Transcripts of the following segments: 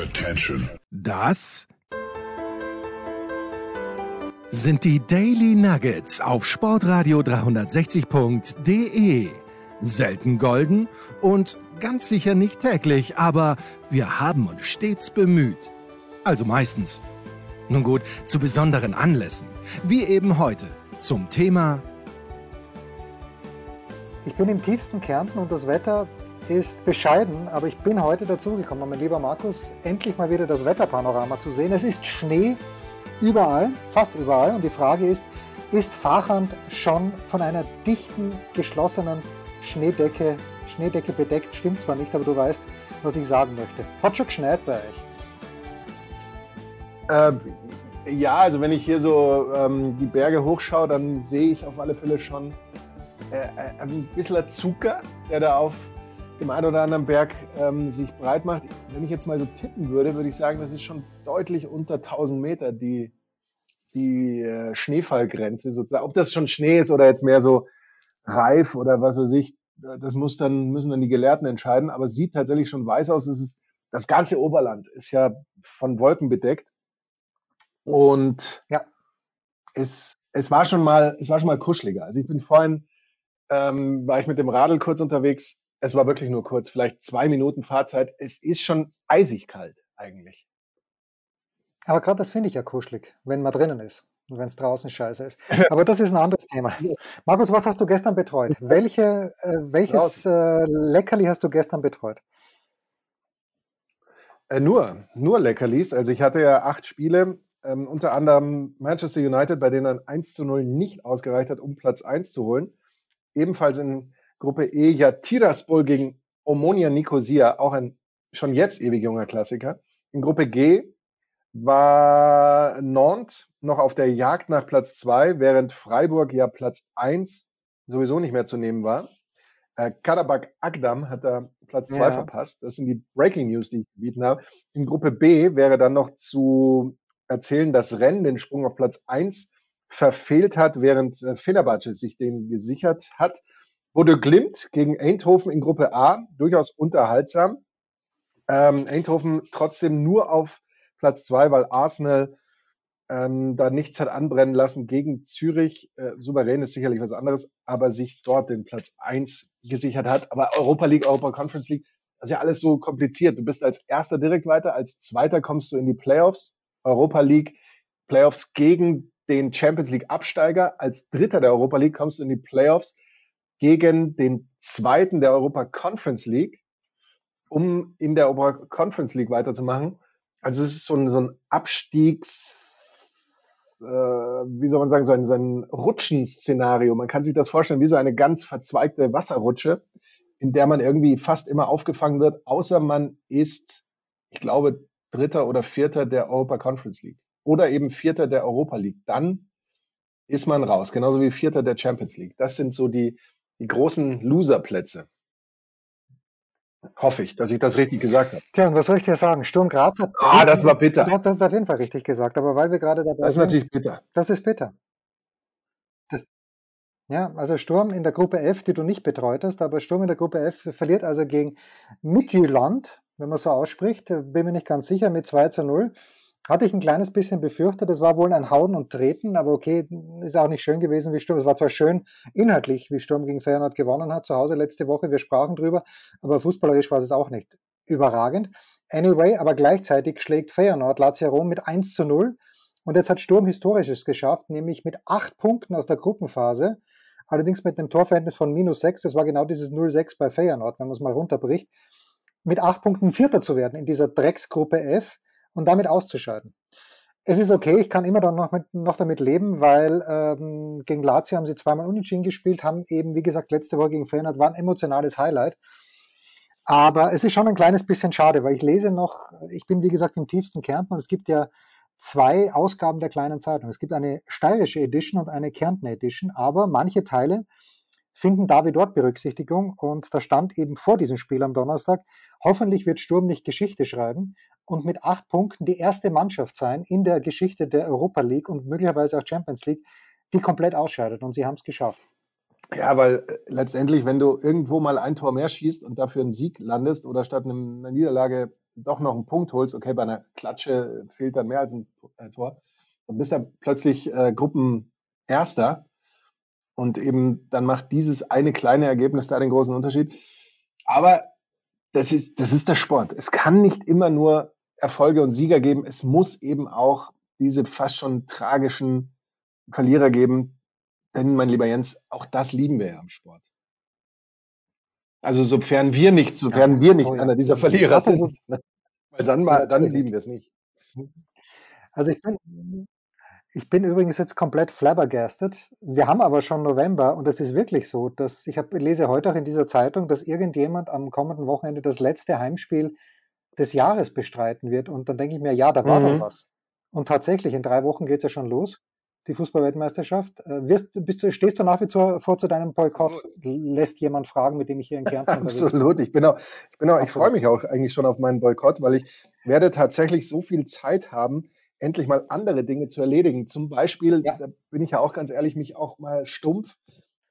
Attention. Das sind die Daily Nuggets auf Sportradio 360.de. Selten golden und ganz sicher nicht täglich, aber wir haben uns stets bemüht. Also meistens. Nun gut, zu besonderen Anlässen, wie eben heute zum Thema Ich bin im tiefsten Kärnten und das Wetter ist bescheiden, aber ich bin heute dazugekommen, mein lieber Markus, endlich mal wieder das Wetterpanorama zu sehen. Es ist Schnee überall, fast überall. Und die Frage ist, ist Fachand schon von einer dichten, geschlossenen Schneedecke, Schneedecke bedeckt? Stimmt zwar nicht, aber du weißt, was ich sagen möchte. Hat schon geschneit bei euch? Äh, ja, also wenn ich hier so ähm, die Berge hochschaue, dann sehe ich auf alle Fälle schon äh, äh ein bisschen Zucker, der da auf dem einen oder anderen Berg ähm, sich breit macht. Wenn ich jetzt mal so tippen würde, würde ich sagen, das ist schon deutlich unter 1000 Meter die, die äh, Schneefallgrenze sozusagen. Ob das schon Schnee ist oder jetzt mehr so reif oder was weiß ich, das muss dann, müssen dann die Gelehrten entscheiden, aber es sieht tatsächlich schon weiß aus. Es ist, das ganze Oberland ist ja von Wolken bedeckt. Und ja. es, es war schon mal, es war schon mal kuscheliger. Also ich bin vorhin, ähm, war ich mit dem Radl kurz unterwegs es war wirklich nur kurz, vielleicht zwei Minuten Fahrzeit. Es ist schon eisig kalt eigentlich. Aber gerade das finde ich ja kuschelig, wenn man drinnen ist und wenn es draußen scheiße ist. Aber das ist ein anderes Thema. Markus, was hast du gestern betreut? Welche, äh, welches äh, Leckerli hast du gestern betreut? Äh, nur, nur Leckerlis. Also ich hatte ja acht Spiele, ähm, unter anderem Manchester United, bei denen ein 1 zu 0 nicht ausgereicht hat, um Platz 1 zu holen. Ebenfalls in Gruppe E ja Tiraspol gegen Omonia Nicosia, auch ein schon jetzt ewig junger Klassiker. In Gruppe G war Nantes noch auf der Jagd nach Platz zwei, während Freiburg ja Platz eins sowieso nicht mehr zu nehmen war. Äh, Karabakh Agdam hat da Platz zwei ja. verpasst. Das sind die Breaking News, die ich zu bieten habe. In Gruppe B wäre dann noch zu erzählen, dass Rennen den Sprung auf Platz eins verfehlt hat, während äh, Fenerbahce sich den gesichert hat. Bodo Glimt gegen Eindhoven in Gruppe A, durchaus unterhaltsam. Ähm, Eindhoven trotzdem nur auf Platz zwei, weil Arsenal ähm, da nichts hat anbrennen lassen gegen Zürich. Äh, souverän ist sicherlich was anderes, aber sich dort den Platz eins gesichert hat. Aber Europa League, Europa Conference League, das ist ja alles so kompliziert. Du bist als Erster direkt weiter, als Zweiter kommst du in die Playoffs. Europa League, Playoffs gegen den Champions League Absteiger. Als Dritter der Europa League kommst du in die Playoffs gegen den zweiten der Europa Conference League, um in der Europa Conference League weiterzumachen. Also es ist so ein, so ein Abstiegs, äh, wie soll man sagen, so ein, so ein Rutschenszenario. Man kann sich das vorstellen wie so eine ganz verzweigte Wasserrutsche, in der man irgendwie fast immer aufgefangen wird, außer man ist, ich glaube, Dritter oder Vierter der Europa Conference League oder eben Vierter der Europa League. Dann ist man raus, genauso wie Vierter der Champions League. Das sind so die, die großen Loserplätze. Hoffe ich, dass ich das richtig gesagt habe. Tja, und was soll ich dir sagen? Sturm Graz hat. Ah, das war bitter. Ja, das ist auf jeden Fall richtig gesagt. Aber weil wir gerade dabei sind. Das ist natürlich bitter. Das ist bitter. Das, ja, also Sturm in der Gruppe F, die du nicht betreut hast, aber Sturm in der Gruppe F verliert also gegen Midtjylland, wenn man so ausspricht, bin mir nicht ganz sicher, mit 2 zu 0. Hatte ich ein kleines bisschen befürchtet, das war wohl ein Hauen und Treten, aber okay, ist auch nicht schön gewesen wie Sturm. Es war zwar schön inhaltlich, wie Sturm gegen Feyenoord gewonnen hat zu Hause letzte Woche, wir sprachen drüber, aber fußballerisch war es auch nicht überragend. Anyway, aber gleichzeitig schlägt Feyenoord Lazio Rom mit 1 zu 0 und jetzt hat Sturm Historisches geschafft, nämlich mit acht Punkten aus der Gruppenphase, allerdings mit einem Torverhältnis von minus 6, das war genau dieses 0-6 bei Feyenoord, wenn man es mal runterbricht, mit acht Punkten Vierter zu werden in dieser Drecksgruppe F und damit auszuscheiden. Es ist okay, ich kann immer noch, mit, noch damit leben, weil ähm, gegen Lazio haben sie zweimal unentschieden gespielt, haben eben, wie gesagt, letzte Woche gegen Feyenoord, war ein emotionales Highlight. Aber es ist schon ein kleines bisschen schade, weil ich lese noch, ich bin wie gesagt im tiefsten Kärnten und es gibt ja zwei Ausgaben der kleinen Zeitung. Es gibt eine steirische Edition und eine Kärntner Edition, aber manche Teile finden da wie dort Berücksichtigung und da stand eben vor diesem Spiel am Donnerstag, hoffentlich wird Sturm nicht Geschichte schreiben, und mit acht Punkten die erste Mannschaft sein in der Geschichte der Europa League und möglicherweise auch Champions League, die komplett ausscheidet. Und sie haben es geschafft. Ja, weil äh, letztendlich, wenn du irgendwo mal ein Tor mehr schießt und dafür einen Sieg landest oder statt einer Niederlage doch noch einen Punkt holst, okay, bei einer Klatsche fehlt dann mehr als ein äh, Tor, dann bist du plötzlich äh, Gruppenerster und eben dann macht dieses eine kleine Ergebnis da den großen Unterschied. Aber das ist, das ist der Sport. Es kann nicht immer nur Erfolge und Sieger geben. Es muss eben auch diese fast schon tragischen Verlierer geben. Denn, mein lieber Jens, auch das lieben wir ja am Sport. Also sofern wir nicht, sofern ja, wir nicht oh ja. einer dieser Verlierer sind, weil dann mal, dann lieben wir es nicht. Also ich bin, ich bin übrigens jetzt komplett flabbergasted. Wir haben aber schon November und es ist wirklich so, dass ich hab, lese heute auch in dieser Zeitung, dass irgendjemand am kommenden Wochenende das letzte Heimspiel des Jahres bestreiten wird. Und dann denke ich mir, ja, da war mhm. noch was. Und tatsächlich, in drei Wochen geht es ja schon los, die Fußballweltmeisterschaft. Äh, wirst, bist du, stehst du nach wie vor zu deinem Boykott? Lässt jemand fragen, mit dem ich hier in Kärnten Absolut. Ich bin auch, ich bin auch, ich freue mich auch eigentlich schon auf meinen Boykott, weil ich werde tatsächlich so viel Zeit haben, endlich mal andere Dinge zu erledigen. Zum Beispiel, ja. da bin ich ja auch ganz ehrlich, mich auch mal stumpf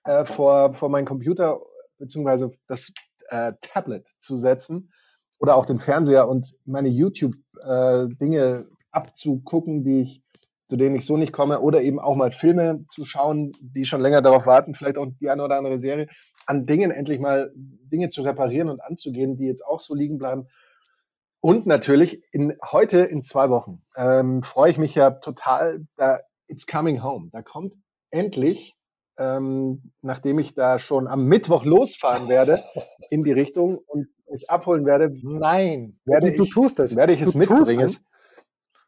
äh, vor, vor meinen Computer beziehungsweise das äh, Tablet zu setzen oder auch den Fernseher und meine YouTube-Dinge äh, abzugucken, die ich, zu denen ich so nicht komme, oder eben auch mal Filme zu schauen, die schon länger darauf warten, vielleicht auch die eine oder andere Serie, an Dingen endlich mal Dinge zu reparieren und anzugehen, die jetzt auch so liegen bleiben. Und natürlich in, heute in zwei Wochen ähm, freue ich mich ja total. Da, it's coming home. Da kommt endlich, ähm, nachdem ich da schon am Mittwoch losfahren werde in die Richtung und es abholen werde. Nein, werde du, ich, du tust es. Werde ich es mitbringen.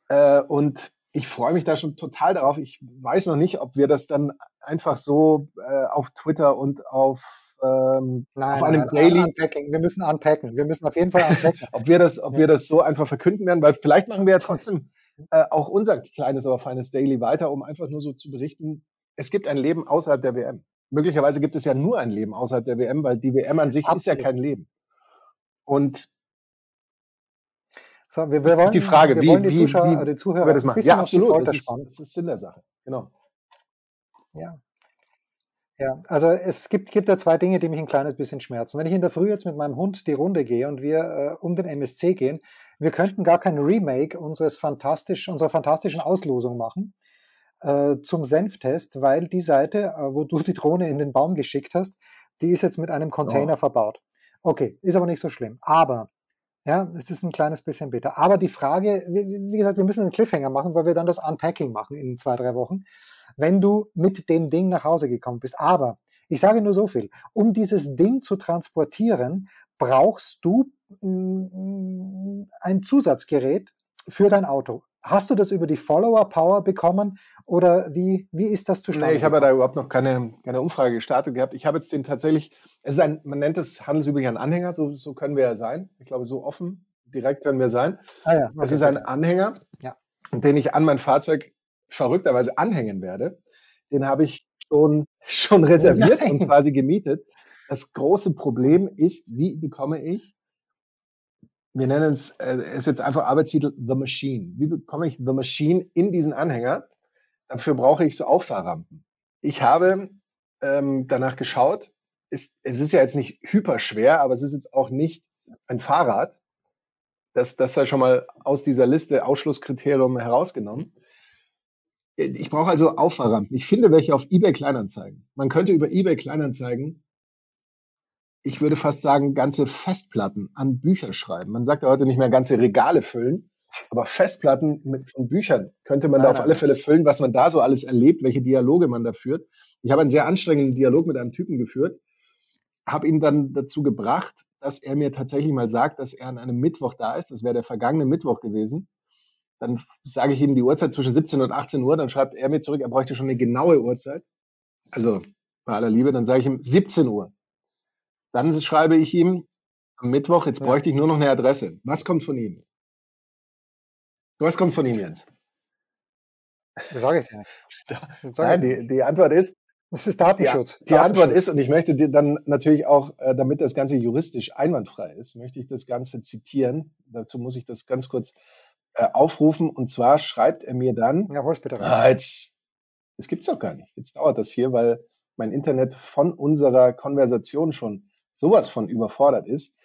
Äh, und ich freue mich da schon total darauf. Ich weiß noch nicht, ob wir das dann einfach so äh, auf Twitter und auf ähm, nein, auf einem nein, Daily. Unpacking. Wir müssen unpacken. Wir müssen auf jeden Fall unpacken. ob wir das, ob ja. wir das so einfach verkünden werden, weil vielleicht machen wir ja trotzdem äh, auch unser kleines, aber feines Daily weiter, um einfach nur so zu berichten, es gibt ein Leben außerhalb der WM. Möglicherweise gibt es ja nur ein Leben außerhalb der WM, weil die WM an sich Absolut. ist ja kein Leben. Und so, wir, wir wollen, die Frage, wir wie, wollen die wie, Zuschauer, wie, die Zuhörer das machen. Ja, absolut. Das ist, das ist Sinn der Sache. Genau. Ja. Ja, also es gibt, gibt da zwei Dinge, die mich ein kleines bisschen schmerzen. Wenn ich in der Früh jetzt mit meinem Hund die Runde gehe und wir äh, um den MSC gehen, wir könnten gar kein Remake unseres fantastisch, unserer fantastischen Auslosung machen äh, zum Senftest, weil die Seite, äh, wo du die Drohne in den Baum geschickt hast, die ist jetzt mit einem Container oh. verbaut. Okay, ist aber nicht so schlimm. Aber ja, es ist ein kleines bisschen bitter. Aber die Frage, wie, wie gesagt, wir müssen einen Cliffhanger machen, weil wir dann das Unpacking machen in zwei, drei Wochen wenn du mit dem Ding nach Hause gekommen bist. Aber ich sage nur so viel, um dieses Ding zu transportieren, brauchst du mm, ein Zusatzgerät für dein Auto. Hast du das über die Follower Power bekommen oder wie, wie ist das zustande? Nee, ich habe ja da überhaupt noch keine, keine Umfrage gestartet gehabt. Ich habe jetzt den tatsächlich, es ist ein, man nennt es handelsüblich ein Anhänger, so, so können wir ja sein. Ich glaube, so offen, direkt können wir sein. Ah ja, okay, es ist ein Anhänger, ja. den ich an mein Fahrzeug verrückterweise anhängen werde, den habe ich schon, schon reserviert Nein. und quasi gemietet. Das große Problem ist, wie bekomme ich, wir nennen es, äh, es ist jetzt einfach Arbeitstitel The Machine. Wie bekomme ich The Machine in diesen Anhänger? Dafür brauche ich so Auffahrrampen. Ich habe ähm, danach geschaut. Ist, es ist ja jetzt nicht hyperschwer, aber es ist jetzt auch nicht ein Fahrrad. Das, das sei schon mal aus dieser Liste Ausschlusskriterium herausgenommen. Ich brauche also Auffahrrampen. Ich finde welche auf eBay Kleinanzeigen. Man könnte über eBay Kleinanzeigen, ich würde fast sagen, ganze Festplatten an Bücher schreiben. Man sagt ja heute nicht mehr ganze Regale füllen, aber Festplatten mit, von Büchern könnte man nein, da auf alle Fälle füllen, was man da so alles erlebt, welche Dialoge man da führt. Ich habe einen sehr anstrengenden Dialog mit einem Typen geführt, habe ihn dann dazu gebracht, dass er mir tatsächlich mal sagt, dass er an einem Mittwoch da ist. Das wäre der vergangene Mittwoch gewesen dann sage ich ihm die Uhrzeit zwischen 17 und 18 Uhr, dann schreibt er mir zurück, er bräuchte schon eine genaue Uhrzeit. Also bei aller Liebe, dann sage ich ihm 17 Uhr. Dann schreibe ich ihm am Mittwoch, jetzt bräuchte ich nur noch eine Adresse. Was kommt von ihm? Was kommt von ihm, Jens? Das sage ich ja. Nein, die, die Antwort ist, das ist Datenschutz. Die, die Datenschutz. Antwort ist, und ich möchte dir dann natürlich auch, äh, damit das Ganze juristisch einwandfrei ist, möchte ich das Ganze zitieren. Dazu muss ich das ganz kurz äh, aufrufen. Und zwar schreibt er mir dann, ja, hol's bitte ah, jetzt, das gibt's doch gar nicht. Jetzt dauert das hier, weil mein Internet von unserer Konversation schon sowas von überfordert ist.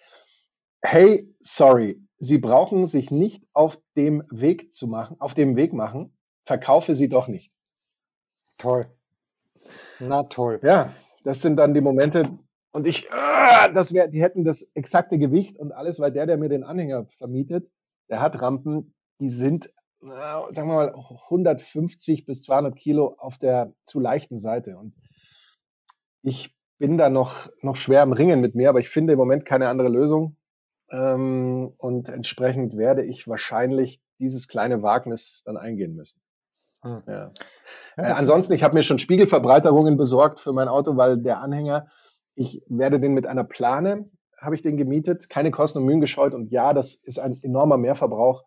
Hey, sorry, Sie brauchen sich nicht auf dem Weg zu machen, auf dem Weg machen. Verkaufe sie doch nicht. Toll. Na toll. Ja, das sind dann die Momente, und ich, ah, das wäre, die hätten das exakte Gewicht und alles, weil der, der mir den Anhänger vermietet, der hat Rampen, die sind, sagen wir mal, 150 bis 200 Kilo auf der zu leichten Seite. Und ich bin da noch, noch schwer am Ringen mit mir, aber ich finde im Moment keine andere Lösung. Ähm, und entsprechend werde ich wahrscheinlich dieses kleine Wagnis dann eingehen müssen. Hm. Ja. Äh, ansonsten, ich habe mir schon Spiegelverbreiterungen besorgt für mein Auto, weil der Anhänger, ich werde den mit einer Plane, habe ich den gemietet, keine Kosten und Mühen gescheut und ja, das ist ein enormer Mehrverbrauch,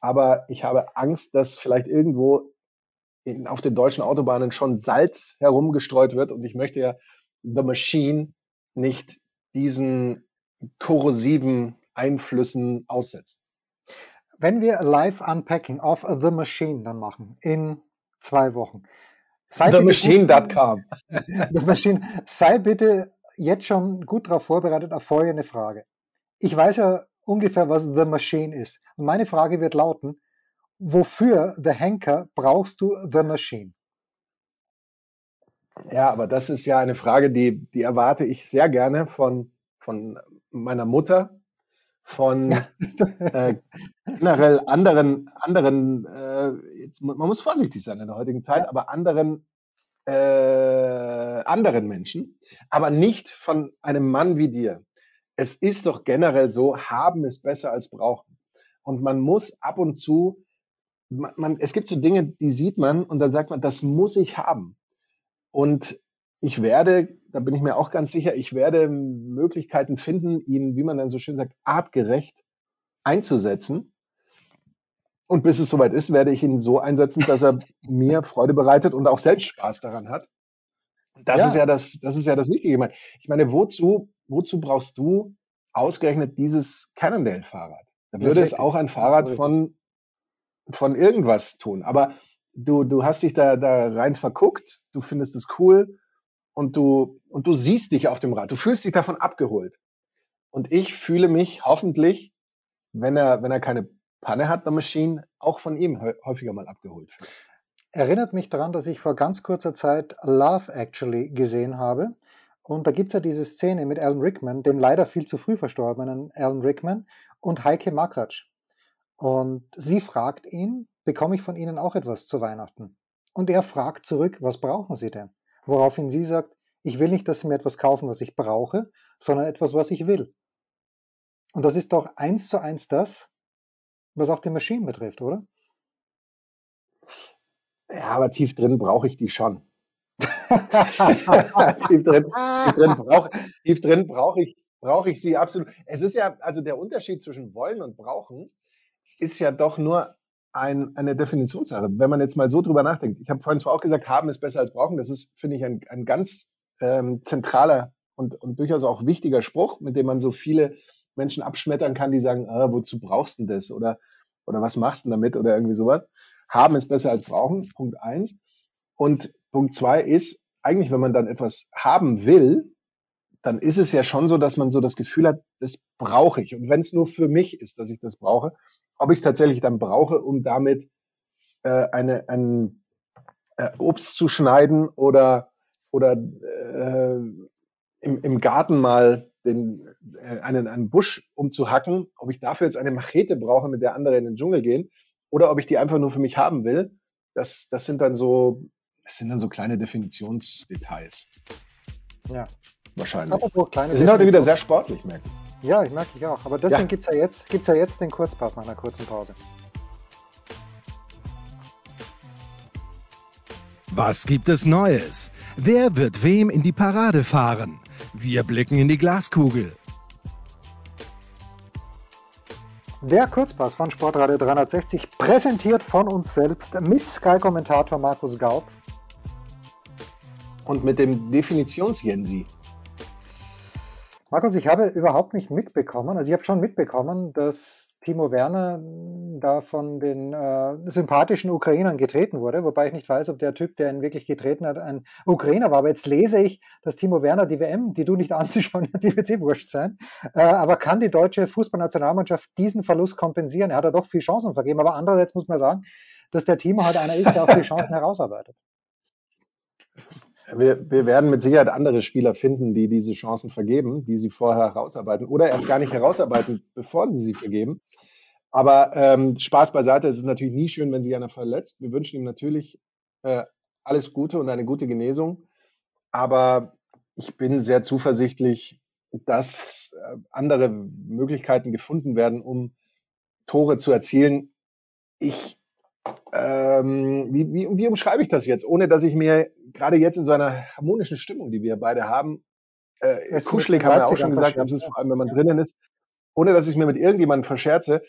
aber ich habe Angst, dass vielleicht irgendwo in, auf den deutschen Autobahnen schon Salz herumgestreut wird und ich möchte ja The Machine nicht diesen korrosiven Einflüssen aussetzen. Wenn wir Live Unpacking auf The Machine dann machen in zwei Wochen. TheMachine.com. The Machine. Sei bitte jetzt schon gut darauf vorbereitet auf folgende Frage. Ich weiß ja ungefähr, was The Machine ist. Und meine Frage wird lauten, wofür The Henker brauchst du The Machine? Ja, aber das ist ja eine Frage, die, die erwarte ich sehr gerne von, von meiner Mutter, von äh, generell anderen, anderen äh, jetzt, man muss vorsichtig sein in der heutigen Zeit, ja. aber anderen, äh, anderen Menschen, aber nicht von einem Mann wie dir. Es ist doch generell so, haben ist besser als brauchen. Und man muss ab und zu, man, man, es gibt so Dinge, die sieht man und dann sagt man, das muss ich haben. Und ich werde, da bin ich mir auch ganz sicher, ich werde Möglichkeiten finden, ihn, wie man dann so schön sagt, artgerecht einzusetzen. Und bis es soweit ist, werde ich ihn so einsetzen, dass er mir Freude bereitet und auch selbst Spaß daran hat. Das ja. ist ja das, das ist ja das Wichtige. Ich meine, wozu, wozu brauchst du ausgerechnet dieses Cannondale-Fahrrad? Da würde es auch ein Fahrrad von, von irgendwas tun. Aber du, du hast dich da, da rein verguckt, du findest es cool und du, und du siehst dich auf dem Rad. Du fühlst dich davon abgeholt. Und ich fühle mich hoffentlich, wenn er, wenn er keine Panne hat, der Machine, auch von ihm häufiger mal abgeholt. Erinnert mich daran, dass ich vor ganz kurzer Zeit Love Actually gesehen habe. Und da gibt es ja diese Szene mit Alan Rickman, dem leider viel zu früh verstorbenen Alan Rickman und Heike Makratsch. Und sie fragt ihn, bekomme ich von Ihnen auch etwas zu Weihnachten? Und er fragt zurück, was brauchen Sie denn? Woraufhin sie sagt, ich will nicht, dass Sie mir etwas kaufen, was ich brauche, sondern etwas, was ich will. Und das ist doch eins zu eins das, was auch die Maschinen betrifft, oder? Ja, aber tief drin brauche ich die schon. tief drin, tief drin brauche brauche ich, brauche ich sie absolut. Es ist ja, also der Unterschied zwischen wollen und brauchen ist ja doch nur ein, eine Definitionssache. Wenn man jetzt mal so drüber nachdenkt, ich habe vorhin zwar auch gesagt, haben ist besser als brauchen, das ist, finde ich, ein, ein ganz ähm, zentraler und, und durchaus auch wichtiger Spruch, mit dem man so viele Menschen abschmettern kann, die sagen, ah, wozu brauchst du das? Oder, oder was machst du damit? Oder irgendwie sowas. Haben ist besser als brauchen, Punkt eins. Und Punkt zwei ist, eigentlich, wenn man dann etwas haben will, dann ist es ja schon so, dass man so das Gefühl hat, das brauche ich. Und wenn es nur für mich ist, dass ich das brauche, ob ich es tatsächlich dann brauche, um damit äh, eine, ein äh, Obst zu schneiden oder, oder äh, im, im Garten mal den, äh, einen, einen Busch umzuhacken, ob ich dafür jetzt eine Machete brauche, mit der andere in den Dschungel gehen, oder ob ich die einfach nur für mich haben will, das, das sind dann so, das sind dann so kleine Definitionsdetails. Ja. Wahrscheinlich. Wir sind heute wieder sehr sportlich, merke ich. Ja, ich merke ich auch. Aber deswegen ja. gibt es ja, jetzt, gibt's ja jetzt den Kurzpass nach einer kurzen Pause. Was gibt es Neues? Wer wird wem in die Parade fahren? Wir blicken in die Glaskugel. Der Kurzpass von Sportradio 360, präsentiert von uns selbst mit Sky-Kommentator Markus Gaub. Und mit dem Definitionsjensi. Markus, ich habe überhaupt nicht mitbekommen, also ich habe schon mitbekommen, dass Timo Werner da von den äh, sympathischen Ukrainern getreten wurde, wobei ich nicht weiß, ob der Typ, der ihn wirklich getreten hat, ein Ukrainer war. Aber jetzt lese ich, dass Timo Werner die WM, die du nicht anzuschauen hast, die wird eh wurscht sein. Äh, aber kann die deutsche Fußballnationalmannschaft diesen Verlust kompensieren? Er hat ja doch viel Chancen vergeben, aber andererseits muss man sagen, dass der Timo halt einer ist, der auch die Chancen herausarbeitet. Wir, wir, werden mit Sicherheit andere Spieler finden, die diese Chancen vergeben, die sie vorher herausarbeiten oder erst gar nicht herausarbeiten, bevor sie sie vergeben. Aber ähm, Spaß beiseite, es ist natürlich nie schön, wenn sich einer verletzt. Wir wünschen ihm natürlich äh, alles Gute und eine gute Genesung. Aber ich bin sehr zuversichtlich, dass äh, andere Möglichkeiten gefunden werden, um Tore zu erzielen. Ich, ähm, wie, wie, wie umschreibe ich das jetzt, ohne dass ich mir gerade jetzt in so einer harmonischen Stimmung, die wir beide haben, äh, kuschelig haben wir auch schon gesagt, das ist vor allem, wenn man drinnen ist, ohne dass ich mir mit irgendjemandem verscherze,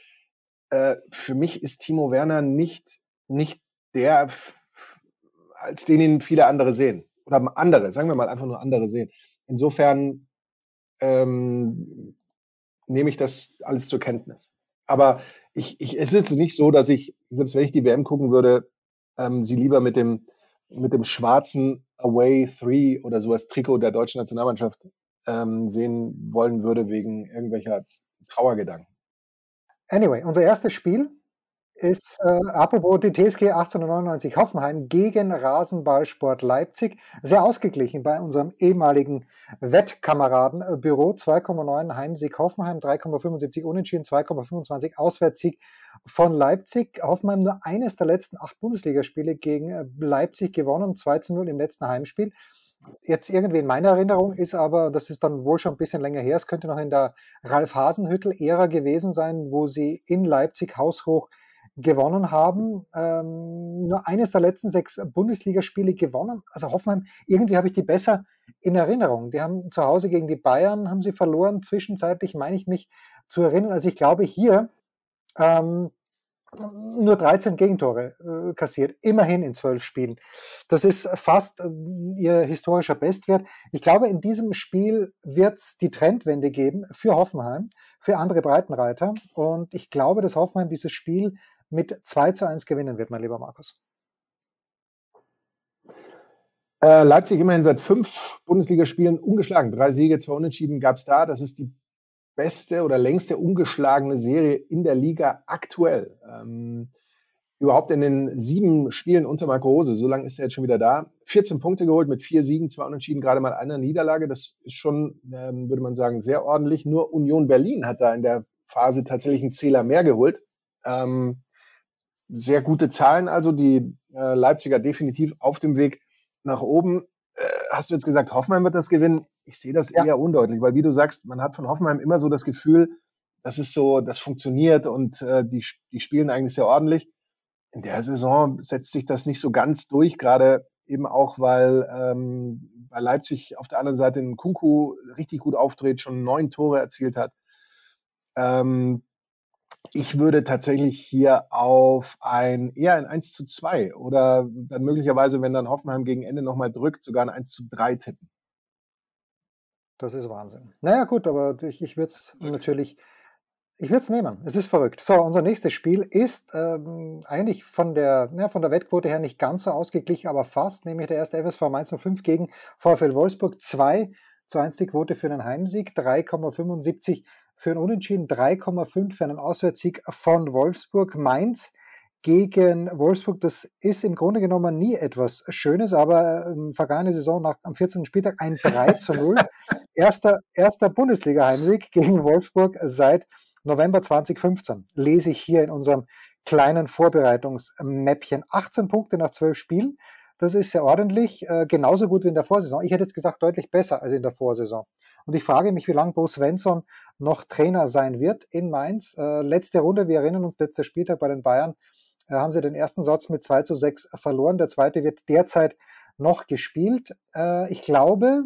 äh, für mich ist Timo Werner nicht, nicht der, als den ihn viele andere sehen. Oder andere, sagen wir mal einfach nur andere sehen. Insofern ähm, nehme ich das alles zur Kenntnis. Aber ich, ich, es ist nicht so, dass ich, selbst wenn ich die WM gucken würde, ähm, sie lieber mit dem, mit dem schwarzen Away 3 oder so als Trikot der deutschen Nationalmannschaft ähm, sehen wollen würde, wegen irgendwelcher Trauergedanken. Anyway, unser erstes Spiel ist, äh, apropos die TSG 1899 Hoffenheim gegen Rasenballsport Leipzig. Sehr ausgeglichen bei unserem ehemaligen Wettkameradenbüro. 2,9 Heimsieg Hoffenheim, 3,75 Unentschieden, 2,25 Auswärtssieg von Leipzig. Hoffenheim nur eines der letzten acht Bundesligaspiele gegen äh, Leipzig gewonnen, 2 zu 0 im letzten Heimspiel jetzt irgendwie in meiner Erinnerung ist aber, das ist dann wohl schon ein bisschen länger her, es könnte noch in der Ralf Hasenhüttel-Ära gewesen sein, wo sie in Leipzig haushoch gewonnen haben. Ähm, nur eines der letzten sechs Bundesligaspiele gewonnen. Also Hoffenheim, irgendwie habe ich die besser in Erinnerung. Die haben zu Hause gegen die Bayern, haben sie verloren. Zwischenzeitlich meine ich mich zu erinnern. Also ich glaube hier, ähm, nur 13 Gegentore äh, kassiert, immerhin in zwölf Spielen. Das ist fast äh, ihr historischer Bestwert. Ich glaube, in diesem Spiel wird es die Trendwende geben für Hoffenheim, für andere Breitenreiter. Und ich glaube, dass Hoffenheim dieses Spiel mit 2 zu 1 gewinnen wird, mein lieber Markus. Äh, Leipzig immerhin seit fünf Bundesligaspielen ungeschlagen. Drei Siege, zwei Unentschieden gab es da. Das ist die beste oder längste ungeschlagene Serie in der Liga aktuell. Ähm, überhaupt in den sieben Spielen unter Marco Rose, so lange ist er jetzt schon wieder da, 14 Punkte geholt mit vier Siegen, zwei Unentschieden, gerade mal einer Niederlage. Das ist schon, ähm, würde man sagen, sehr ordentlich. Nur Union Berlin hat da in der Phase tatsächlich einen Zähler mehr geholt. Ähm, sehr gute Zahlen also, die äh, Leipziger definitiv auf dem Weg nach oben. Äh, hast du jetzt gesagt, Hoffenheim wird das gewinnen? ich sehe das ja. eher undeutlich, weil wie du sagst, man hat von Hoffenheim immer so das Gefühl, das ist so, das funktioniert und äh, die, die spielen eigentlich sehr ordentlich. In der Saison setzt sich das nicht so ganz durch, gerade eben auch, weil ähm, bei Leipzig auf der anderen Seite ein Kunku richtig gut auftritt, schon neun Tore erzielt hat. Ähm, ich würde tatsächlich hier auf ein eher ein 1 zu 2 oder dann möglicherweise, wenn dann Hoffenheim gegen Ende nochmal drückt, sogar ein 1 zu 3 tippen. Das ist Wahnsinn. Naja, gut, aber ich, ich würde es natürlich, ich würde es nehmen. Es ist verrückt. So, unser nächstes Spiel ist ähm, eigentlich von der, ja, von der Wettquote her nicht ganz so ausgeglichen, aber fast, nämlich der erste FSV Mainz 05 gegen VfL Wolfsburg. 2 zu 1 die Quote für einen Heimsieg, 3,75 für einen Unentschieden, 3,5 für einen Auswärtssieg von Wolfsburg. Mainz gegen Wolfsburg, das ist im Grunde genommen nie etwas Schönes, aber ähm, vergangene Saison nach, am 14. Spieltag ein 3 zu 0. erster, erster Bundesliga-Heimsieg gegen Wolfsburg seit November 2015. Lese ich hier in unserem kleinen Vorbereitungsmäppchen. 18 Punkte nach 12 Spielen. Das ist sehr ordentlich, äh, genauso gut wie in der Vorsaison. Ich hätte jetzt gesagt, deutlich besser als in der Vorsaison. Und ich frage mich, wie lange Bo Svensson noch Trainer sein wird in Mainz. Äh, letzte Runde, wir erinnern uns, letzter Spieltag bei den Bayern, äh, haben sie den ersten Satz mit 2 zu 6 verloren. Der zweite wird derzeit noch gespielt. Äh, ich glaube,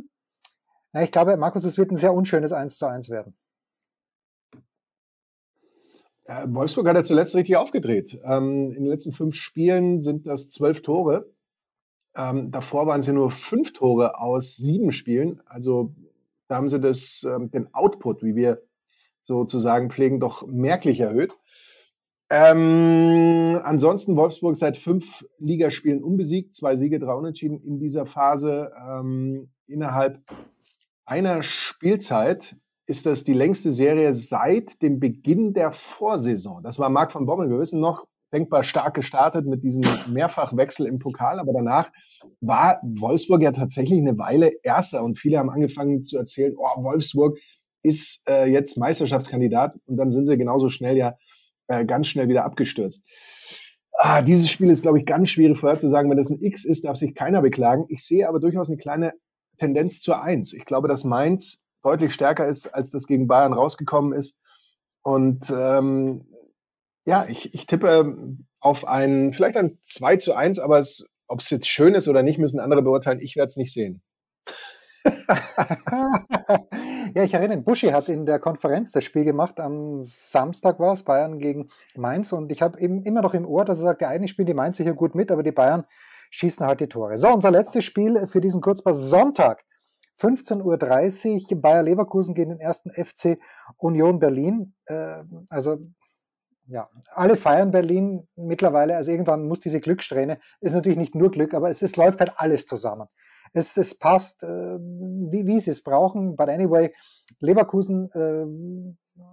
na, ich glaube, Markus, es wird ein sehr unschönes 1 zu 1 werden. Ja, Wolfsburg hat ja zuletzt richtig aufgedreht. Ähm, in den letzten fünf Spielen sind das zwölf Tore. Ähm, davor waren es ja nur fünf Tore aus sieben Spielen. Also da haben sie das, ähm, den Output, wie wir sozusagen pflegen, doch merklich erhöht. Ähm, ansonsten Wolfsburg seit fünf Ligaspielen unbesiegt, zwei Siege, drei Unentschieden in dieser Phase. Ähm, innerhalb einer Spielzeit ist das die längste Serie seit dem Beginn der Vorsaison. Das war Marc van Bommel. Wir wissen noch, denkbar stark gestartet mit diesem Mehrfachwechsel im Pokal, aber danach war Wolfsburg ja tatsächlich eine Weile Erster und viele haben angefangen zu erzählen, oh, Wolfsburg ist äh, jetzt Meisterschaftskandidat und dann sind sie genauso schnell ja äh, ganz schnell wieder abgestürzt. Ah, dieses Spiel ist, glaube ich, ganz schwierig vorherzusagen. Wenn das ein X ist, darf sich keiner beklagen. Ich sehe aber durchaus eine kleine Tendenz zur Eins. Ich glaube, dass Mainz deutlich stärker ist, als das gegen Bayern rausgekommen ist. Und ähm, ja, ich, ich tippe auf ein, vielleicht ein 2 zu 1, aber es, ob es jetzt schön ist oder nicht, müssen andere beurteilen. Ich werde es nicht sehen. ja, ich erinnere, Buschi hat in der Konferenz das Spiel gemacht. Am Samstag war es Bayern gegen Mainz und ich habe eben immer noch im Ohr, dass er sagt, eigentlich spielen die Mainz hier gut mit, aber die Bayern schießen halt die Tore. So, unser letztes Spiel für diesen Kurzpass Sonntag. 15.30 Uhr Bayer Leverkusen gegen den ersten FC Union Berlin. Äh, also ja, alle feiern Berlin mittlerweile. Also irgendwann muss diese Glückssträhne, ist natürlich nicht nur Glück, aber es, es läuft halt alles zusammen es, es passt, äh, wie, wie sie es brauchen. But anyway, Leverkusen äh,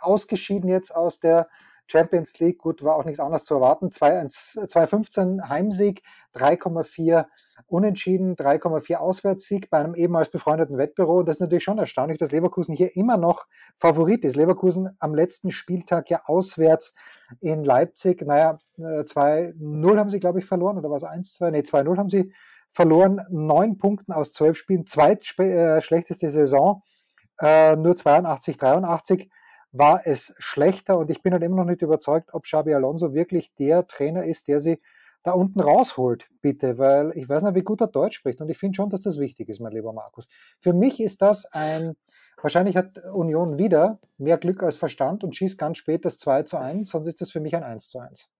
ausgeschieden jetzt aus der Champions League. Gut, war auch nichts anderes zu erwarten. 2,15 Heimsieg, 3,4 Unentschieden, 3,4 Auswärtssieg bei einem ehemals befreundeten Wettbüro. Das ist natürlich schon erstaunlich, dass Leverkusen hier immer noch Favorit ist. Leverkusen am letzten Spieltag ja auswärts in Leipzig. Naja, 2-0 äh, haben sie, glaube ich, verloren. Oder was 1-2? Nee, 2-0 haben sie verloren, neun Punkten aus zwölf Spielen, zweitschlechteste äh, Saison, äh, nur 82, 83 war es schlechter und ich bin halt immer noch nicht überzeugt, ob Xabi Alonso wirklich der Trainer ist, der sie da unten rausholt, bitte, weil ich weiß nicht, wie gut er Deutsch spricht und ich finde schon, dass das wichtig ist, mein lieber Markus. Für mich ist das ein, wahrscheinlich hat Union wieder mehr Glück als Verstand und schießt ganz spät das 2 zu 1, sonst ist das für mich ein 1 zu 1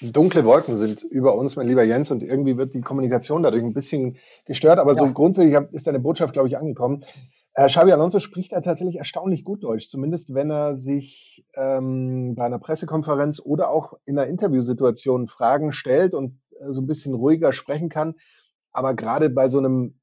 dunkle Wolken sind über uns, mein lieber Jens, und irgendwie wird die Kommunikation dadurch ein bisschen gestört. Aber ja. so grundsätzlich ist deine Botschaft, glaube ich, angekommen. Äh, Xabi Alonso spricht ja tatsächlich erstaunlich gut Deutsch, zumindest wenn er sich ähm, bei einer Pressekonferenz oder auch in einer Interviewsituation Fragen stellt und äh, so ein bisschen ruhiger sprechen kann. Aber gerade bei so einem,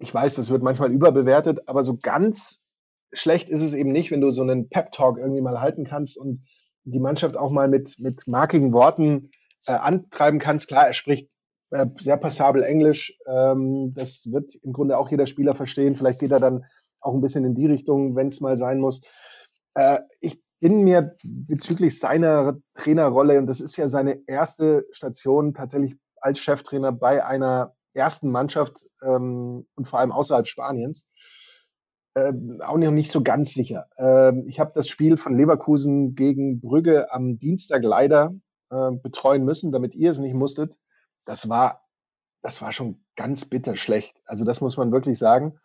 ich weiß, das wird manchmal überbewertet, aber so ganz schlecht ist es eben nicht, wenn du so einen Pep-Talk irgendwie mal halten kannst und die Mannschaft auch mal mit, mit markigen Worten äh, antreiben kannst. Klar, er spricht äh, sehr passabel Englisch. Ähm, das wird im Grunde auch jeder Spieler verstehen. Vielleicht geht er dann auch ein bisschen in die Richtung, wenn es mal sein muss. Äh, ich bin mir bezüglich seiner Trainerrolle, und das ist ja seine erste Station tatsächlich als Cheftrainer bei einer ersten Mannschaft ähm, und vor allem außerhalb Spaniens, äh, auch noch nicht so ganz sicher. Äh, ich habe das Spiel von Leverkusen gegen Brügge am Dienstag leider äh, betreuen müssen, damit ihr es nicht musstet. Das war, das war schon ganz bitter schlecht. Also das muss man wirklich sagen.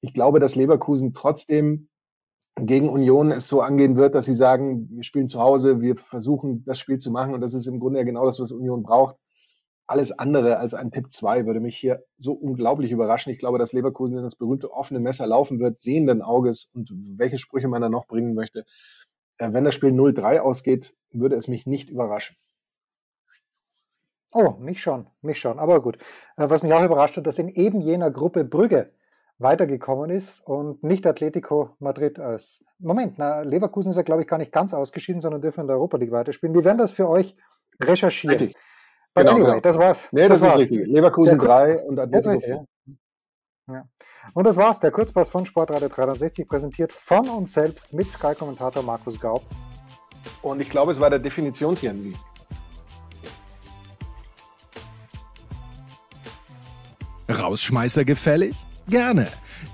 Ich glaube, dass Leverkusen trotzdem gegen Union es so angehen wird, dass sie sagen, wir spielen zu Hause, wir versuchen das Spiel zu machen und das ist im Grunde ja genau das, was Union braucht alles andere als ein Tipp 2 würde mich hier so unglaublich überraschen. Ich glaube, dass Leverkusen in das berühmte offene Messer laufen wird, sehenden Auges und welche Sprüche man da noch bringen möchte. Äh, wenn das Spiel 0-3 ausgeht, würde es mich nicht überraschen. Oh, mich schon, mich schon. Aber gut. Äh, was mich auch überrascht hat, dass in eben jener Gruppe Brügge weitergekommen ist und nicht Atletico Madrid als. Moment, na, Leverkusen ist ja, glaube ich, gar nicht ganz ausgeschieden, sondern dürfen in der Europa League weiterspielen. Wir werden das für euch recherchieren. Richtig. Genau, anyway, genau. das war's. Nee, das, das ist war's. richtig. Leverkusen 3 und Atletico 4. Ja. Und das war's, der Kurzpass von Sportradio 360, präsentiert von uns selbst mit Sky-Kommentator Markus Gaub. Und ich glaube, es war der Definitionsjensi. Rausschmeißer gefällig? Gerne,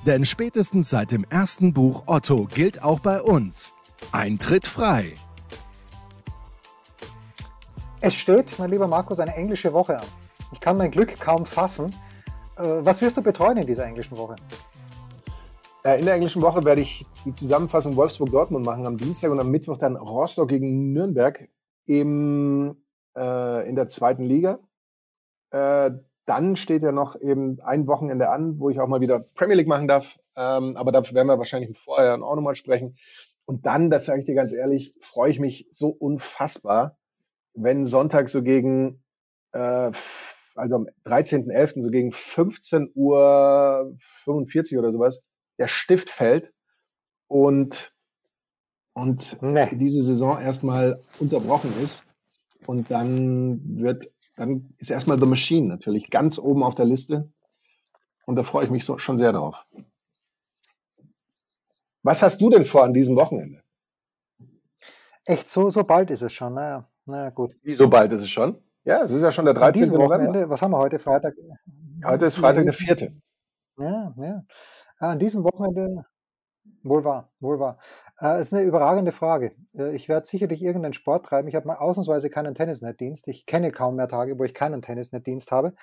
denn spätestens seit dem ersten Buch Otto gilt auch bei uns. Eintritt frei. Es steht, mein lieber Markus, eine englische Woche an. Ich kann mein Glück kaum fassen. Äh, was wirst du betreuen in dieser englischen Woche? In der englischen Woche werde ich die Zusammenfassung Wolfsburg-Dortmund machen am Dienstag und am Mittwoch dann Rostock gegen Nürnberg im, äh, in der zweiten Liga. Äh, dann steht ja noch eben ein Wochenende an, wo ich auch mal wieder Premier League machen darf. Ähm, aber dafür werden wir wahrscheinlich vorher auch nochmal sprechen. Und dann, das sage ich dir ganz ehrlich, freue ich mich so unfassbar, wenn Sonntag so gegen, äh, also am 13.11. so gegen 15 Uhr 45 oder sowas, der Stift fällt und, und nee. diese Saison erstmal unterbrochen ist. Und dann wird, dann ist erstmal The Machine natürlich ganz oben auf der Liste. Und da freue ich mich so, schon sehr drauf. Was hast du denn vor an diesem Wochenende? Echt, so, so bald ist es schon. Naja, naja gut. Wie so bald ist es schon? Ja, es ist ja schon der 13. November. Was haben wir heute? Freitag? Heute ist Freitag der 4. Ja, ja. An diesem Wochenende, wohl wahr, wohl wahr. Äh, ist eine überragende Frage. Äh, ich werde sicherlich irgendeinen Sport treiben. Ich habe mal ausnahmsweise keinen Tennisnetzdienst. Ich kenne kaum mehr Tage, wo ich keinen Tennisnetzdienst habe.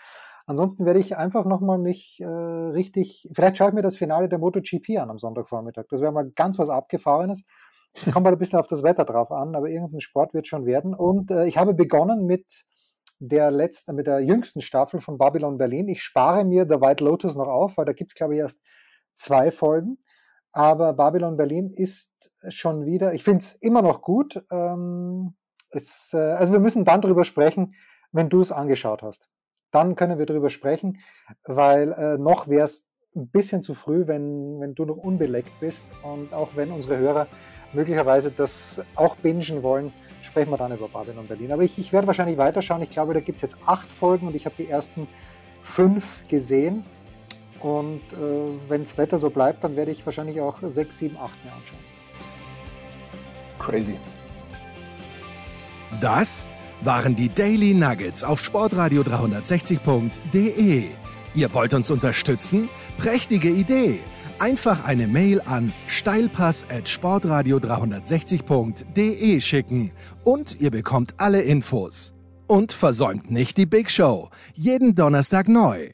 Ansonsten werde ich einfach nochmal mich äh, richtig, vielleicht schaue ich mir das Finale der MotoGP an am Sonntagvormittag. Das wäre mal ganz was Abgefahrenes. Es kommt halt ein bisschen auf das Wetter drauf an, aber irgendein Sport wird schon werden. Und äh, ich habe begonnen mit der letzten, mit der jüngsten Staffel von Babylon Berlin. Ich spare mir The White Lotus noch auf, weil da gibt es, glaube ich, erst zwei Folgen. Aber Babylon Berlin ist schon wieder, ich finde es immer noch gut. Ähm, es, äh, also wir müssen dann drüber sprechen, wenn du es angeschaut hast. Dann können wir drüber sprechen, weil äh, noch wäre es ein bisschen zu früh, wenn, wenn du noch unbeleckt bist und auch wenn unsere Hörer möglicherweise das auch bingen wollen, sprechen wir dann über Babylon Berlin. Aber ich, ich werde wahrscheinlich weiterschauen. Ich glaube, da gibt es jetzt acht Folgen und ich habe die ersten fünf gesehen. Und äh, wenn das Wetter so bleibt, dann werde ich wahrscheinlich auch sechs, sieben, acht mehr anschauen. Crazy. Das waren die Daily Nuggets auf sportradio 360.de. Ihr wollt uns unterstützen? Prächtige Idee! Einfach eine Mail an steilpass@sportradio360.de schicken und ihr bekommt alle Infos. Und versäumt nicht die Big Show. Jeden Donnerstag neu.